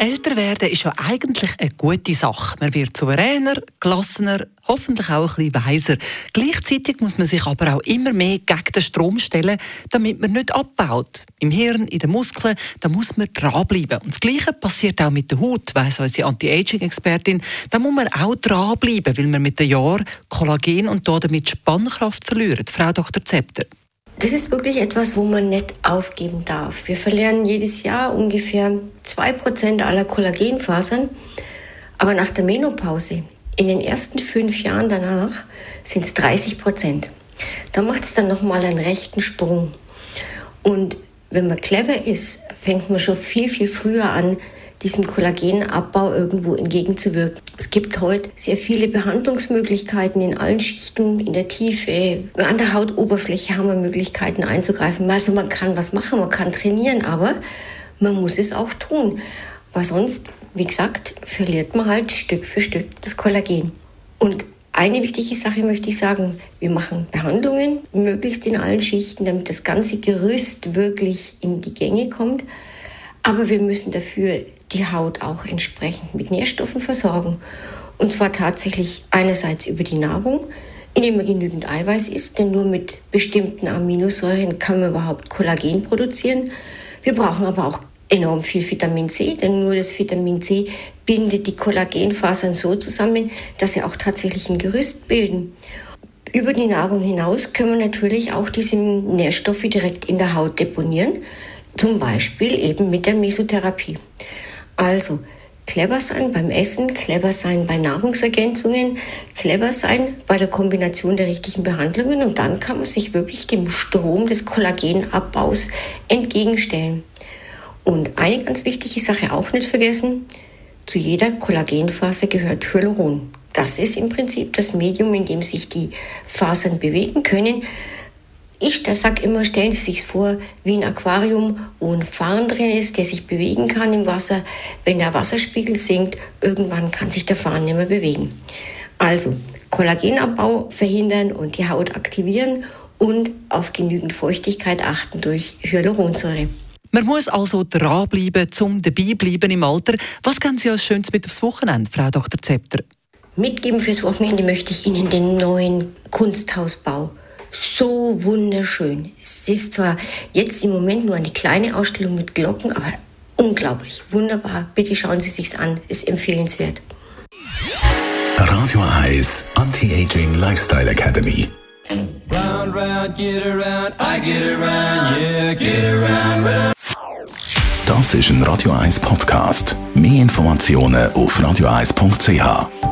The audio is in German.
Älter werden ist ja eigentlich eine gute Sache. Man wird souveräner, gelassener, hoffentlich auch ein bisschen weiser. Gleichzeitig muss man sich aber auch immer mehr gegen den Strom stellen, damit man nicht abbaut. Im Hirn, in den Muskeln, da muss man dranbleiben. Und das Gleiche passiert auch mit der Haut, weiss unsere Anti-Aging-Expertin. Da muss man auch dranbleiben, weil man mit den Jahren Kollagen und damit Spannkraft verliert. Frau Dr. Zepter. Das ist wirklich etwas, wo man nicht aufgeben darf. Wir verlieren jedes Jahr ungefähr 2% aller Kollagenfasern. Aber nach der Menopause, in den ersten fünf Jahren danach, sind es 30 Prozent. Da macht es dann nochmal einen rechten Sprung. Und wenn man clever ist, fängt man schon viel, viel früher an, diesem Kollagenabbau irgendwo entgegenzuwirken. Es gibt heute sehr viele Behandlungsmöglichkeiten in allen Schichten, in der Tiefe. An der Hautoberfläche haben wir Möglichkeiten einzugreifen. Also man kann was machen, man kann trainieren, aber man muss es auch tun. Weil sonst, wie gesagt, verliert man halt Stück für Stück das Kollagen. Und eine wichtige Sache möchte ich sagen, wir machen Behandlungen, möglichst in allen Schichten, damit das ganze Gerüst wirklich in die Gänge kommt. Aber wir müssen dafür die Haut auch entsprechend mit Nährstoffen versorgen. Und zwar tatsächlich einerseits über die Nahrung, indem man genügend Eiweiß isst, denn nur mit bestimmten Aminosäuren kann man überhaupt Kollagen produzieren. Wir brauchen aber auch enorm viel Vitamin C, denn nur das Vitamin C bindet die Kollagenfasern so zusammen, dass sie auch tatsächlich ein Gerüst bilden. Über die Nahrung hinaus können wir natürlich auch diese Nährstoffe direkt in der Haut deponieren, zum Beispiel eben mit der Mesotherapie. Also clever sein beim Essen, clever sein bei Nahrungsergänzungen, clever sein bei der Kombination der richtigen Behandlungen und dann kann man sich wirklich dem Strom des Kollagenabbaus entgegenstellen. Und eine ganz wichtige Sache auch nicht vergessen, zu jeder Kollagenfaser gehört Hyaluron. Das ist im Prinzip das Medium, in dem sich die Fasern bewegen können. Ich sage immer, stellen Sie sich vor wie ein Aquarium, wo ein Farn drin ist, der sich bewegen kann im Wasser. Wenn der Wasserspiegel sinkt, irgendwann kann sich der Farn nicht mehr bewegen. Also Kollagenabbau verhindern und die Haut aktivieren und auf genügend Feuchtigkeit achten durch Hyaluronsäure. Man muss also dranbleiben, zum dabei bleiben im Alter. Was können Sie als Schönes mit aufs Wochenende, Frau Dr. Zepter? Mitgeben fürs Wochenende möchte ich Ihnen den neuen Kunsthausbau so wunderschön. Es ist zwar jetzt im Moment nur eine kleine Ausstellung mit Glocken, aber unglaublich, wunderbar. Bitte schauen Sie sich's an, ist empfehlenswert. Radio Eyes Anti-Aging Lifestyle Academy. Round, round, get around, I get around, yeah, get around, round. Das ist ein Radio 1 Podcast. Mehr Informationen auf radio1.ch.